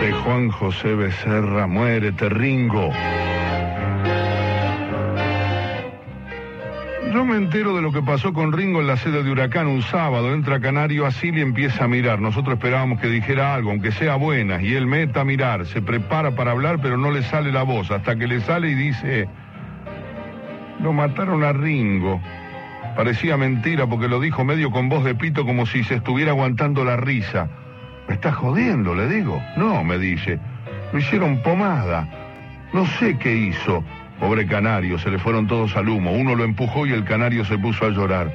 de Juan José Becerra, muérete Ringo. Yo me entero de lo que pasó con Ringo en la sede de Huracán un sábado. Entra Canario así y empieza a mirar. Nosotros esperábamos que dijera algo, aunque sea buena. Y él meta a mirar, se prepara para hablar, pero no le sale la voz. Hasta que le sale y dice, lo mataron a Ringo. Parecía mentira porque lo dijo medio con voz de pito como si se estuviera aguantando la risa. Me está jodiendo, le digo. No, me dice. Lo hicieron pomada. No sé qué hizo. Pobre canario, se le fueron todos al humo. Uno lo empujó y el canario se puso a llorar.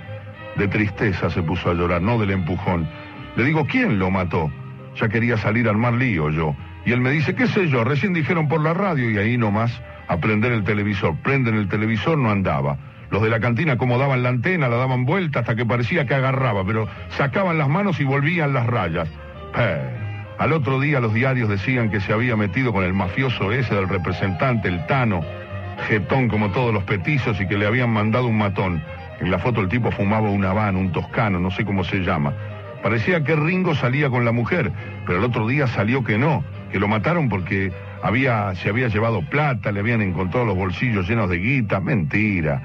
De tristeza se puso a llorar, no del empujón. Le digo, ¿quién lo mató? Ya quería salir al mar lío yo. Y él me dice, qué sé yo, recién dijeron por la radio y ahí nomás a prender el televisor. Prenden el televisor, no andaba. Los de la cantina acomodaban la antena, la daban vuelta hasta que parecía que agarraba, pero sacaban las manos y volvían las rayas. Al otro día los diarios decían que se había metido con el mafioso ese del representante, el Tano, jetón como todos los petizos y que le habían mandado un matón. En la foto el tipo fumaba un habano, un toscano, no sé cómo se llama. Parecía que Ringo salía con la mujer, pero el otro día salió que no, que lo mataron porque había, se había llevado plata, le habían encontrado los bolsillos llenos de guita. Mentira.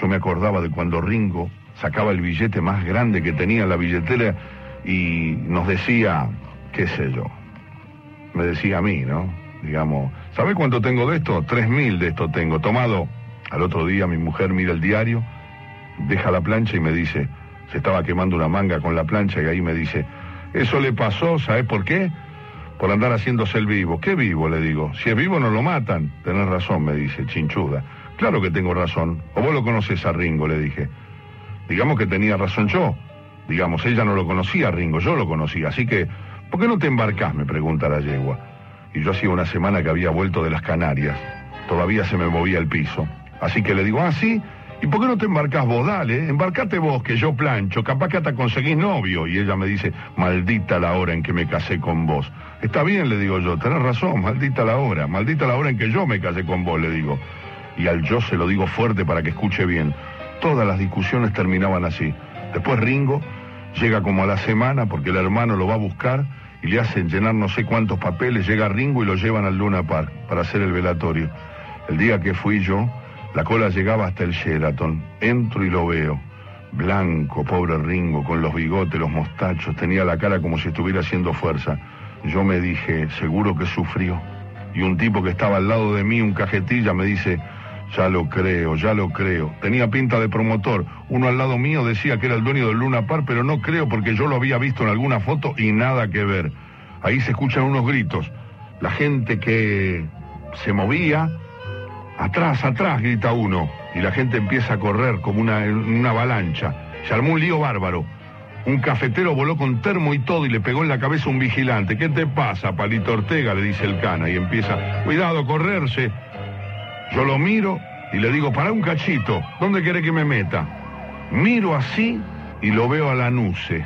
Yo me acordaba de cuando Ringo sacaba el billete más grande que tenía en la billetera y nos decía, qué sé yo, me decía a mí, ¿no? Digamos, ¿sabe cuánto tengo de esto? Tres mil de esto tengo. Tomado, al otro día mi mujer mira el diario, deja la plancha y me dice, se estaba quemando una manga con la plancha y ahí me dice, eso le pasó, ¿sabe por qué? Por andar haciéndose el vivo. ¿Qué vivo? Le digo. Si es vivo no lo matan. Tenés razón, me dice, chinchuda. Claro que tengo razón. O vos lo conoces a Ringo, le dije. Digamos que tenía razón yo. Digamos, ella no lo conocía, Ringo, yo lo conocía. Así que, ¿por qué no te embarcás? Me pregunta la yegua. Y yo hacía una semana que había vuelto de las Canarias. Todavía se me movía el piso. Así que le digo, ah, sí. ¿Y por qué no te embarcás vos? Dale, embarcate vos, que yo plancho. Capaz que hasta conseguís novio. Y ella me dice, maldita la hora en que me casé con vos. Está bien, le digo yo, tenés razón, maldita la hora. Maldita la hora en que yo me casé con vos, le digo. Y al yo se lo digo fuerte para que escuche bien. Todas las discusiones terminaban así. Después Ringo llega como a la semana porque el hermano lo va a buscar y le hacen llenar no sé cuántos papeles, llega Ringo y lo llevan al Luna Park para hacer el velatorio. El día que fui yo, la cola llegaba hasta el Sheraton. Entro y lo veo. Blanco, pobre Ringo, con los bigotes, los mostachos, tenía la cara como si estuviera haciendo fuerza. Yo me dije, seguro que sufrió. Y un tipo que estaba al lado de mí, un cajetilla, me dice, ya lo creo, ya lo creo. Tenía pinta de promotor. Uno al lado mío decía que era el dueño del Luna Park, pero no creo porque yo lo había visto en alguna foto y nada que ver. Ahí se escuchan unos gritos. La gente que se movía, atrás, atrás, grita uno. Y la gente empieza a correr como una, una avalancha. Se armó un lío bárbaro. Un cafetero voló con termo y todo y le pegó en la cabeza un vigilante. ¿Qué te pasa, Palito Ortega? le dice el cana y empieza, cuidado, correrse. Yo lo miro y le digo, para un cachito, ¿dónde quiere que me meta? Miro así y lo veo a la nuce.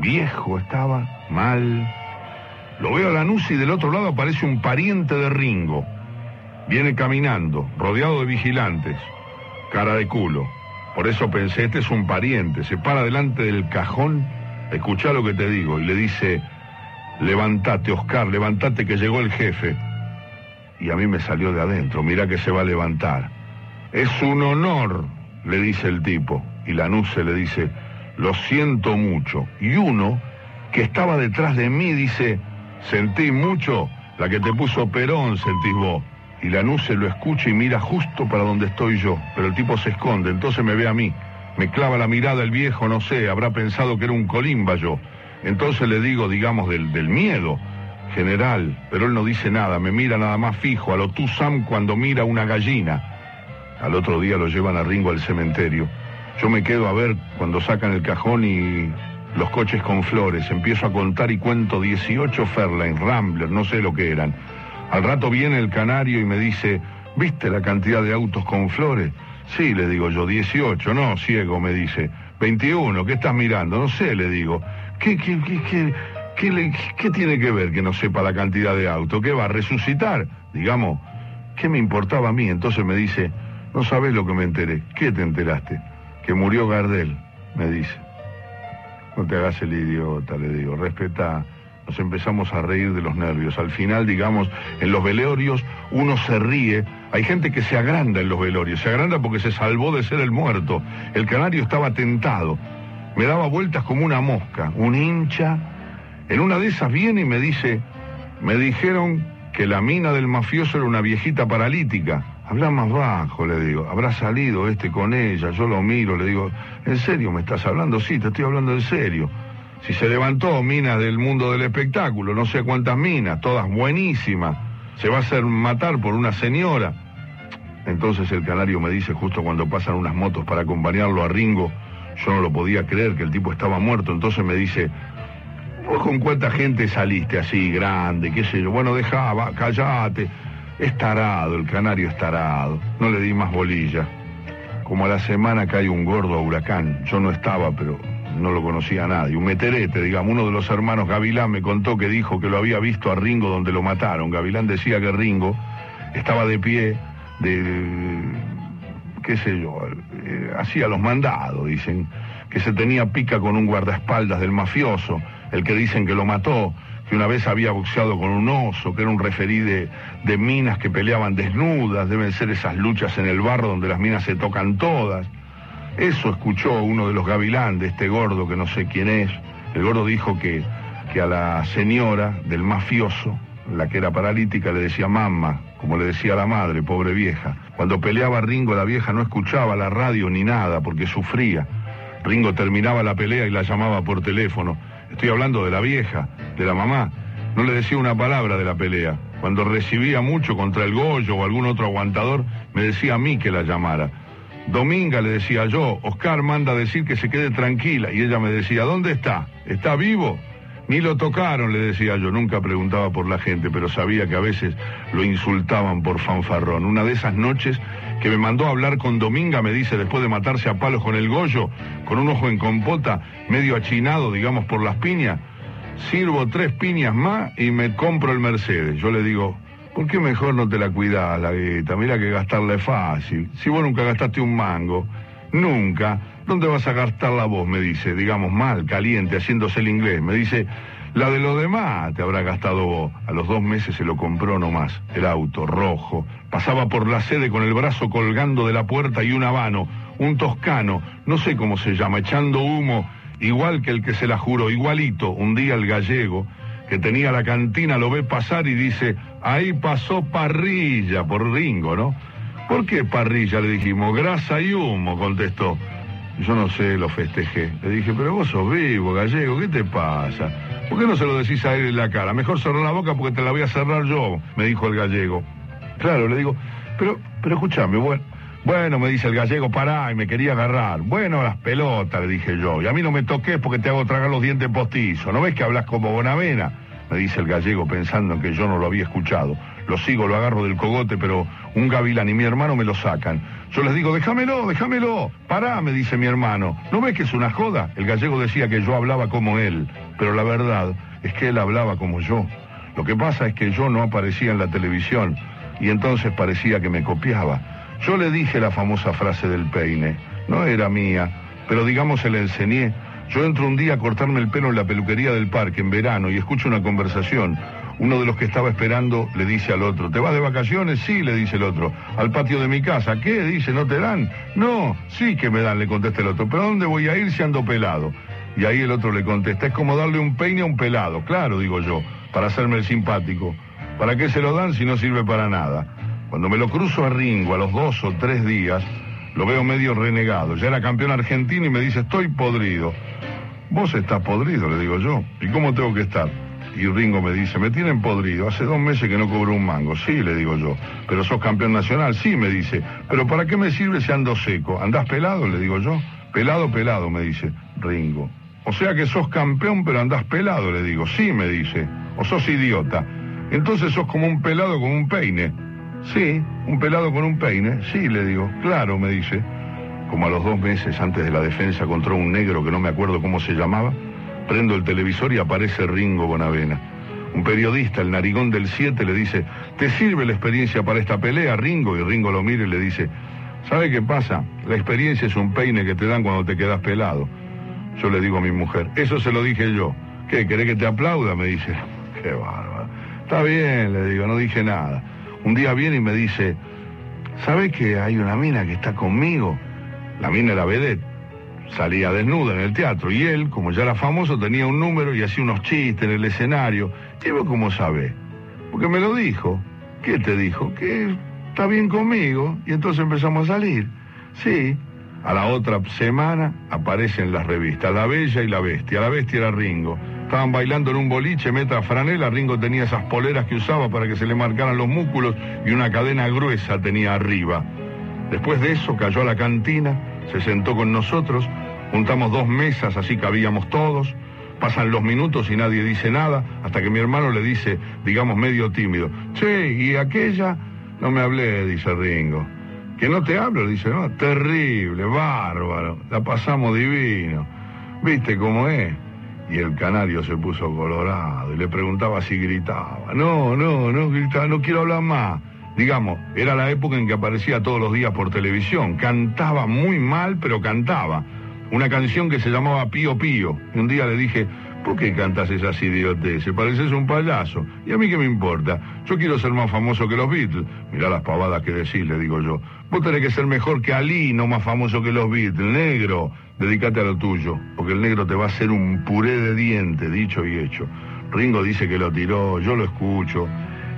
Viejo estaba, mal. Lo veo a la nuce y del otro lado aparece un pariente de Ringo. Viene caminando, rodeado de vigilantes. Cara de culo. Por eso pensé, este es un pariente. Se para delante del cajón, escucha lo que te digo, y le dice, levantate, Oscar, levantate que llegó el jefe y a mí me salió de adentro, mira que se va a levantar. Es un honor, le dice el tipo, y la nuce le dice, lo siento mucho. Y uno, que estaba detrás de mí, dice, sentí mucho, la que te puso Perón sentís vos. Y la nuce lo escucha y mira justo para donde estoy yo, pero el tipo se esconde, entonces me ve a mí. Me clava la mirada el viejo, no sé, habrá pensado que era un colimba yo. Entonces le digo, digamos, del miedo general, pero él no dice nada, me mira nada más fijo, a lo tú Sam cuando mira una gallina. Al otro día lo llevan a Ringo al cementerio. Yo me quedo a ver cuando sacan el cajón y los coches con flores. Empiezo a contar y cuento 18 Fairlane, Rambler, no sé lo que eran. Al rato viene el canario y me dice, ¿viste la cantidad de autos con flores? Sí, le digo yo, 18, no, ciego, me dice. 21, ¿qué estás mirando? No sé, le digo. ¿Qué, qué, qué, qué? ¿Qué, tiene que ver que no sepa la cantidad de auto? ¿Qué va a resucitar? Digamos, ¿qué me importaba a mí? Entonces me dice, no sabes lo que me enteré. ¿Qué te enteraste? Que murió Gardel, me dice. No te hagas el idiota, le digo, respeta. nos empezamos a reír de los nervios. Al final, digamos, en los velorios uno se ríe. Hay gente que se agranda en los velorios, se agranda porque se salvó de ser el muerto. El canario estaba tentado, me daba vueltas como una mosca, un hincha. En una de esas viene y me dice, me dijeron que la mina del mafioso era una viejita paralítica. Habla más bajo, le digo. Habrá salido este con ella, yo lo miro, le digo, ¿en serio me estás hablando? Sí, te estoy hablando en serio. Si se levantó minas del mundo del espectáculo, no sé cuántas minas, todas buenísimas, se va a hacer matar por una señora. Entonces el canario me dice justo cuando pasan unas motos para acompañarlo a Ringo, yo no lo podía creer que el tipo estaba muerto, entonces me dice, ¿vos con cuánta gente saliste así, grande, qué sé yo? Bueno, dejaba, callate. Es tarado, el canario es tarado. No le di más bolilla. Como a la semana cae un gordo huracán. Yo no estaba, pero no lo conocía nadie. Un meterete, digamos. Uno de los hermanos Gavilán me contó que dijo que lo había visto a Ringo donde lo mataron. Gavilán decía que Ringo estaba de pie, de, qué sé yo, eh, hacía los mandados, dicen, que se tenía pica con un guardaespaldas del mafioso, el que dicen que lo mató, que una vez había boxeado con un oso, que era un referí de, minas que peleaban desnudas, deben ser esas luchas en el barro donde las minas se tocan todas. Eso escuchó uno de los gavilán de este gordo que no sé quién es. El gordo dijo que, que a la señora del mafioso, la que era paralítica, le decía mamá, como le decía la madre, pobre vieja. Cuando peleaba Ringo, la vieja no escuchaba la radio ni nada porque sufría. Ringo terminaba la pelea y la llamaba por teléfono. Estoy hablando de la vieja, de la mamá. No le decía una palabra de la pelea. Cuando recibía mucho contra el Goyo o algún otro aguantador, me decía a mí que la llamara. Dominga le decía yo, Oscar manda a decir que se quede tranquila. Y ella me decía, ¿dónde está? ¿Está vivo? Ni lo tocaron, le decía yo. Nunca preguntaba por la gente, pero sabía que a veces lo insultaban por fanfarrón. Una de esas noches que me mandó a hablar con Dominga, me dice, después de matarse a palos con el Goyo, con un ojo en compota, medio achinado, digamos, por las piñas, sirvo tres piñas más y me compro el Mercedes. Yo le digo, ¿por qué mejor no te la cuidas, la guita? Mira que gastarla es fácil. Si vos nunca gastaste un mango, nunca, ¿dónde vas a gastar la voz? Me dice, digamos mal, caliente, haciéndose el inglés. Me dice, la de los demás te habrá gastado vos. A los dos meses se lo compró nomás, el auto, rojo. Pasaba por la sede con el brazo colgando de la puerta y un habano, un toscano, no sé cómo se llama, echando humo, igual que el que se la juró, igualito. Un día el gallego, que tenía la cantina, lo ve pasar y dice, ahí pasó parrilla, por Ringo, ¿no? ¿Por qué parrilla? Le dijimos, grasa y humo, contestó. Yo no sé, lo festejé. Le dije, pero vos sos vivo, gallego, ¿qué te pasa? ¿Por qué no se lo decís a él en la cara? Mejor cerrar la boca porque te la voy a cerrar yo, me dijo el gallego. Claro, le digo, pero, pero escúchame, bueno, bueno, me dice el gallego, pará, y me quería agarrar. Bueno, las pelotas, le dije yo. Y a mí no me toques porque te hago tragar los dientes postizos. ¿No ves que hablas como Bonavena? Me dice el gallego pensando en que yo no lo había escuchado. Lo sigo, lo agarro del cogote, pero un gavilán y mi hermano me lo sacan. Yo les digo, déjamelo, déjamelo. Pará, me dice mi hermano. ¿No ves que es una joda? El gallego decía que yo hablaba como él, pero la verdad es que él hablaba como yo. Lo que pasa es que yo no aparecía en la televisión y entonces parecía que me copiaba. Yo le dije la famosa frase del peine. No era mía, pero digamos se la enseñé. Yo entro un día a cortarme el pelo en la peluquería del parque en verano y escucho una conversación. Uno de los que estaba esperando le dice al otro, ¿te vas de vacaciones? Sí, le dice el otro. Al patio de mi casa. ¿Qué? Dice, ¿no te dan? No, sí que me dan, le contesta el otro. ¿Pero dónde voy a ir si ando pelado? Y ahí el otro le contesta, es como darle un peine a un pelado. Claro, digo yo, para hacerme el simpático. ¿Para qué se lo dan si no sirve para nada? Cuando me lo cruzo a Ringo a los dos o tres días, lo veo medio renegado. Ya era campeón argentino y me dice, estoy podrido. Vos estás podrido, le digo yo. ¿Y cómo tengo que estar? Y Ringo me dice, me tienen podrido, hace dos meses que no cobro un mango. Sí, le digo yo. Pero sos campeón nacional, sí, me dice. Pero ¿para qué me sirve si ando seco? ¿Andás pelado? Le digo yo. Pelado, pelado, me dice Ringo. O sea que sos campeón pero andás pelado, le digo. Sí, me dice. O sos idiota. Entonces sos como un pelado con un peine. Sí, un pelado con un peine. Sí, le digo. Claro, me dice. Como a los dos meses antes de la defensa contra un negro que no me acuerdo cómo se llamaba, prendo el televisor y aparece Ringo Bonavena. Un periodista, el narigón del 7, le dice, ¿te sirve la experiencia para esta pelea, Ringo? Y Ringo lo mira y le dice, ¿sabe qué pasa? La experiencia es un peine que te dan cuando te quedas pelado. Yo le digo a mi mujer, eso se lo dije yo. ¿Qué, querés que te aplauda? Me dice. Qué bárbaro. Está bien, le digo, no dije nada. Un día viene y me dice, ¿sabes que hay una mina que está conmigo? La mina era vedette. Salía desnuda en el teatro y él, como ya era famoso, tenía un número y hacía unos chistes en el escenario. Y vos cómo sabés? Porque me lo dijo. ¿Qué te dijo? Que está bien conmigo. Y entonces empezamos a salir. Sí. A la otra semana aparecen las revistas La Bella y la Bestia. La Bestia era Ringo. Estaban bailando en un boliche, meta franela. Ringo tenía esas poleras que usaba para que se le marcaran los músculos y una cadena gruesa tenía arriba. Después de eso cayó a la cantina, se sentó con nosotros, juntamos dos mesas, así cabíamos todos. Pasan los minutos y nadie dice nada, hasta que mi hermano le dice, digamos medio tímido, che, ¿y aquella? No me hablé, dice Ringo. Que no te hablo, dice, no, terrible, bárbaro, la pasamos divino. ¿Viste cómo es? Y el canario se puso colorado y le preguntaba si gritaba. No, no, no gritaba, no quiero hablar más. Digamos, era la época en que aparecía todos los días por televisión. Cantaba muy mal, pero cantaba. Una canción que se llamaba Pío Pío. Y un día le dije, ¿por qué cantas esas idioteces? Pareces un payaso. ¿Y a mí qué me importa? Yo quiero ser más famoso que los Beatles. Mirá las pavadas que decís, le digo yo. Vos tenés que ser mejor que Ali, no más famoso que los Beatles. Negro, dedícate a lo tuyo, porque el negro te va a hacer un puré de diente, dicho y hecho. Ringo dice que lo tiró, yo lo escucho.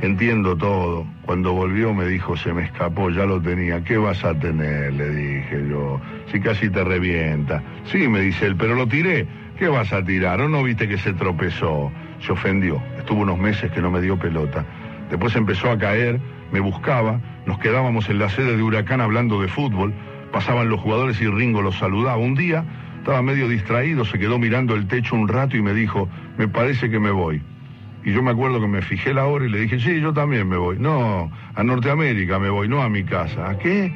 Entiendo todo. Cuando volvió me dijo, se me escapó, ya lo tenía. ¿Qué vas a tener? Le dije yo. Si casi te revienta. Sí, me dice él, pero lo tiré. ¿Qué vas a tirar? ¿O no viste que se tropezó? Se ofendió. Estuvo unos meses que no me dio pelota. Después empezó a caer, me buscaba, nos quedábamos en la sede de Huracán hablando de fútbol, pasaban los jugadores y Ringo los saludaba. Un día estaba medio distraído, se quedó mirando el techo un rato y me dijo, me parece que me voy. Y yo me acuerdo que me fijé la hora y le dije, sí, yo también me voy. No, a Norteamérica me voy, no a mi casa. ¿A qué?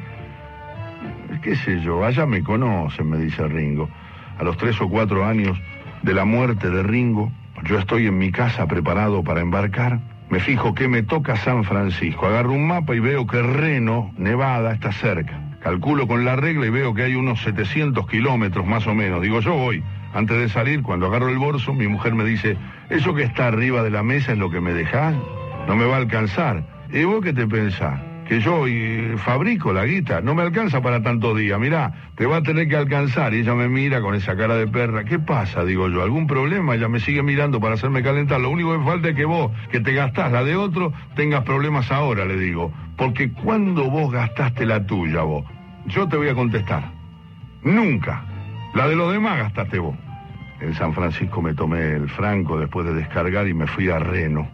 ¿Qué sé yo? Allá me conocen, me dice Ringo. A los tres o cuatro años de la muerte de Ringo, yo estoy en mi casa preparado para embarcar. Me fijo que me toca San Francisco. Agarro un mapa y veo que Reno, Nevada, está cerca. Calculo con la regla y veo que hay unos 700 kilómetros más o menos. Digo, yo voy. Antes de salir, cuando agarro el bolso, mi mujer me dice, ¿eso que está arriba de la mesa es lo que me dejás? No me va a alcanzar. ¿Y vos qué te pensás? Que yo y, fabrico la guita, no me alcanza para tantos días, mirá, te va a tener que alcanzar. Y ella me mira con esa cara de perra. ¿Qué pasa? Digo yo, ¿algún problema? Ella me sigue mirando para hacerme calentar. Lo único que falta es que vos, que te gastás la de otro, tengas problemas ahora, le digo. Porque cuando vos gastaste la tuya, vos, yo te voy a contestar. Nunca. La de los demás gastaste vos. En San Francisco me tomé el franco después de descargar y me fui a Reno.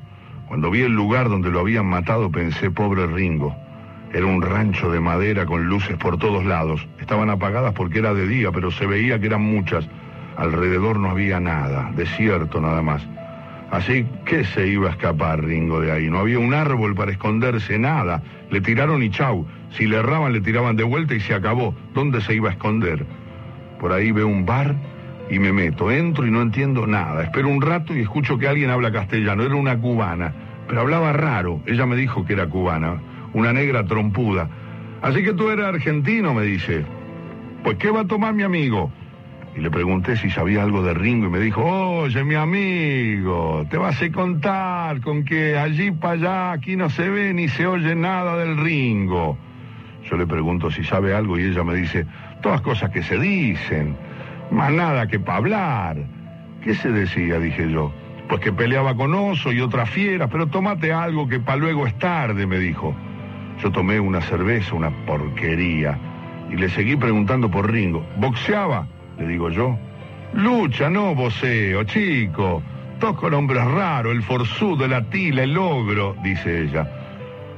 Cuando vi el lugar donde lo habían matado pensé, pobre Ringo. Era un rancho de madera con luces por todos lados. Estaban apagadas porque era de día, pero se veía que eran muchas. Alrededor no había nada, desierto nada más. Así que se iba a escapar Ringo de ahí. No había un árbol para esconderse, nada. Le tiraron y chau. Si le erraban, le tiraban de vuelta y se acabó. ¿Dónde se iba a esconder? Por ahí veo un bar y me meto. Entro y no entiendo nada. Espero un rato y escucho que alguien habla castellano. Era una cubana, pero hablaba raro. Ella me dijo que era cubana, una negra trompuda. Así que tú eres argentino, me dice. Pues ¿qué va a tomar mi amigo? Y le pregunté si sabía algo de Ringo y me dijo, oye mi amigo, te vas a contar con que allí para allá aquí no se ve ni se oye nada del Ringo. Yo le pregunto si sabe algo y ella me dice, todas cosas que se dicen, más nada que para hablar. ¿Qué se decía? dije yo. Pues que peleaba con oso y otra fiera, pero tómate algo que para luego es tarde, me dijo. Yo tomé una cerveza, una porquería, y le seguí preguntando por Ringo. ¿Boxeaba? Le digo yo. Lucha, no voceo, chico. Toco nombres raros, el forzudo, el atila, el ogro, dice ella.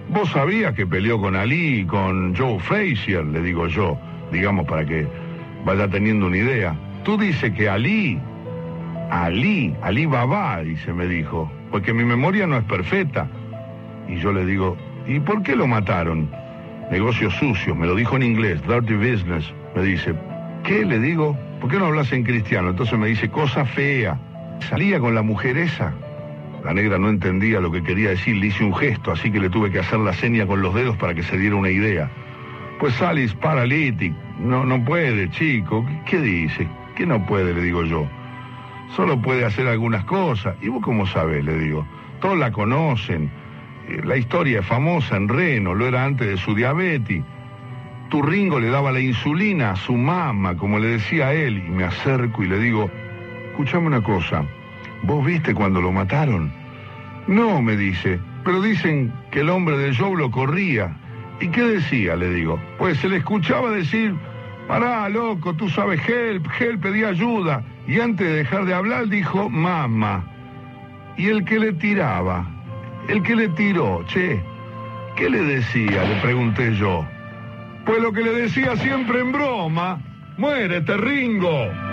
Vos sabías que peleó con Ali, con Joe Frazier, le digo yo, digamos para que vaya teniendo una idea. Tú dices que Ali, Ali, Ali Baba, dice, me dijo, porque mi memoria no es perfecta. Y yo le digo, ¿y por qué lo mataron? Negocios sucios, me lo dijo en inglés, dirty business. Me dice, ¿qué? Le digo, ¿por qué no hablas en cristiano? Entonces me dice, cosa fea. Salía con la mujer esa. La negra no entendía lo que quería decir, le hice un gesto, así que le tuve que hacer la seña con los dedos para que se diera una idea. Pues Salis paralítico, no, no puede, chico. ¿Qué dice? ¿Qué no puede? Le digo yo. solo puede hacer algunas cosas. ¿Y vos cómo sabés? Le digo. Todos la conocen. Eh, La historia es famosa en Reno, lo era antes de su diabetes. Tu Ringo le daba la insulina a su mamá, como le decía a él, y me acerco y le digo, escuchame una cosa, ¿vos viste cuando lo mataron? No, me dice, pero dicen que el hombre del show lo corría. ¿Y qué decía? Le digo. Pues se le escuchaba decir, pará, loco, tú sabes, help, help, pedí ayuda. Y antes de dejar de hablar dijo, mamá. Y el que le tiraba, el que le tiró, che, ¿qué le decía? Le pregunté yo. Pues lo que le decía siempre en broma, muérete, Ringo.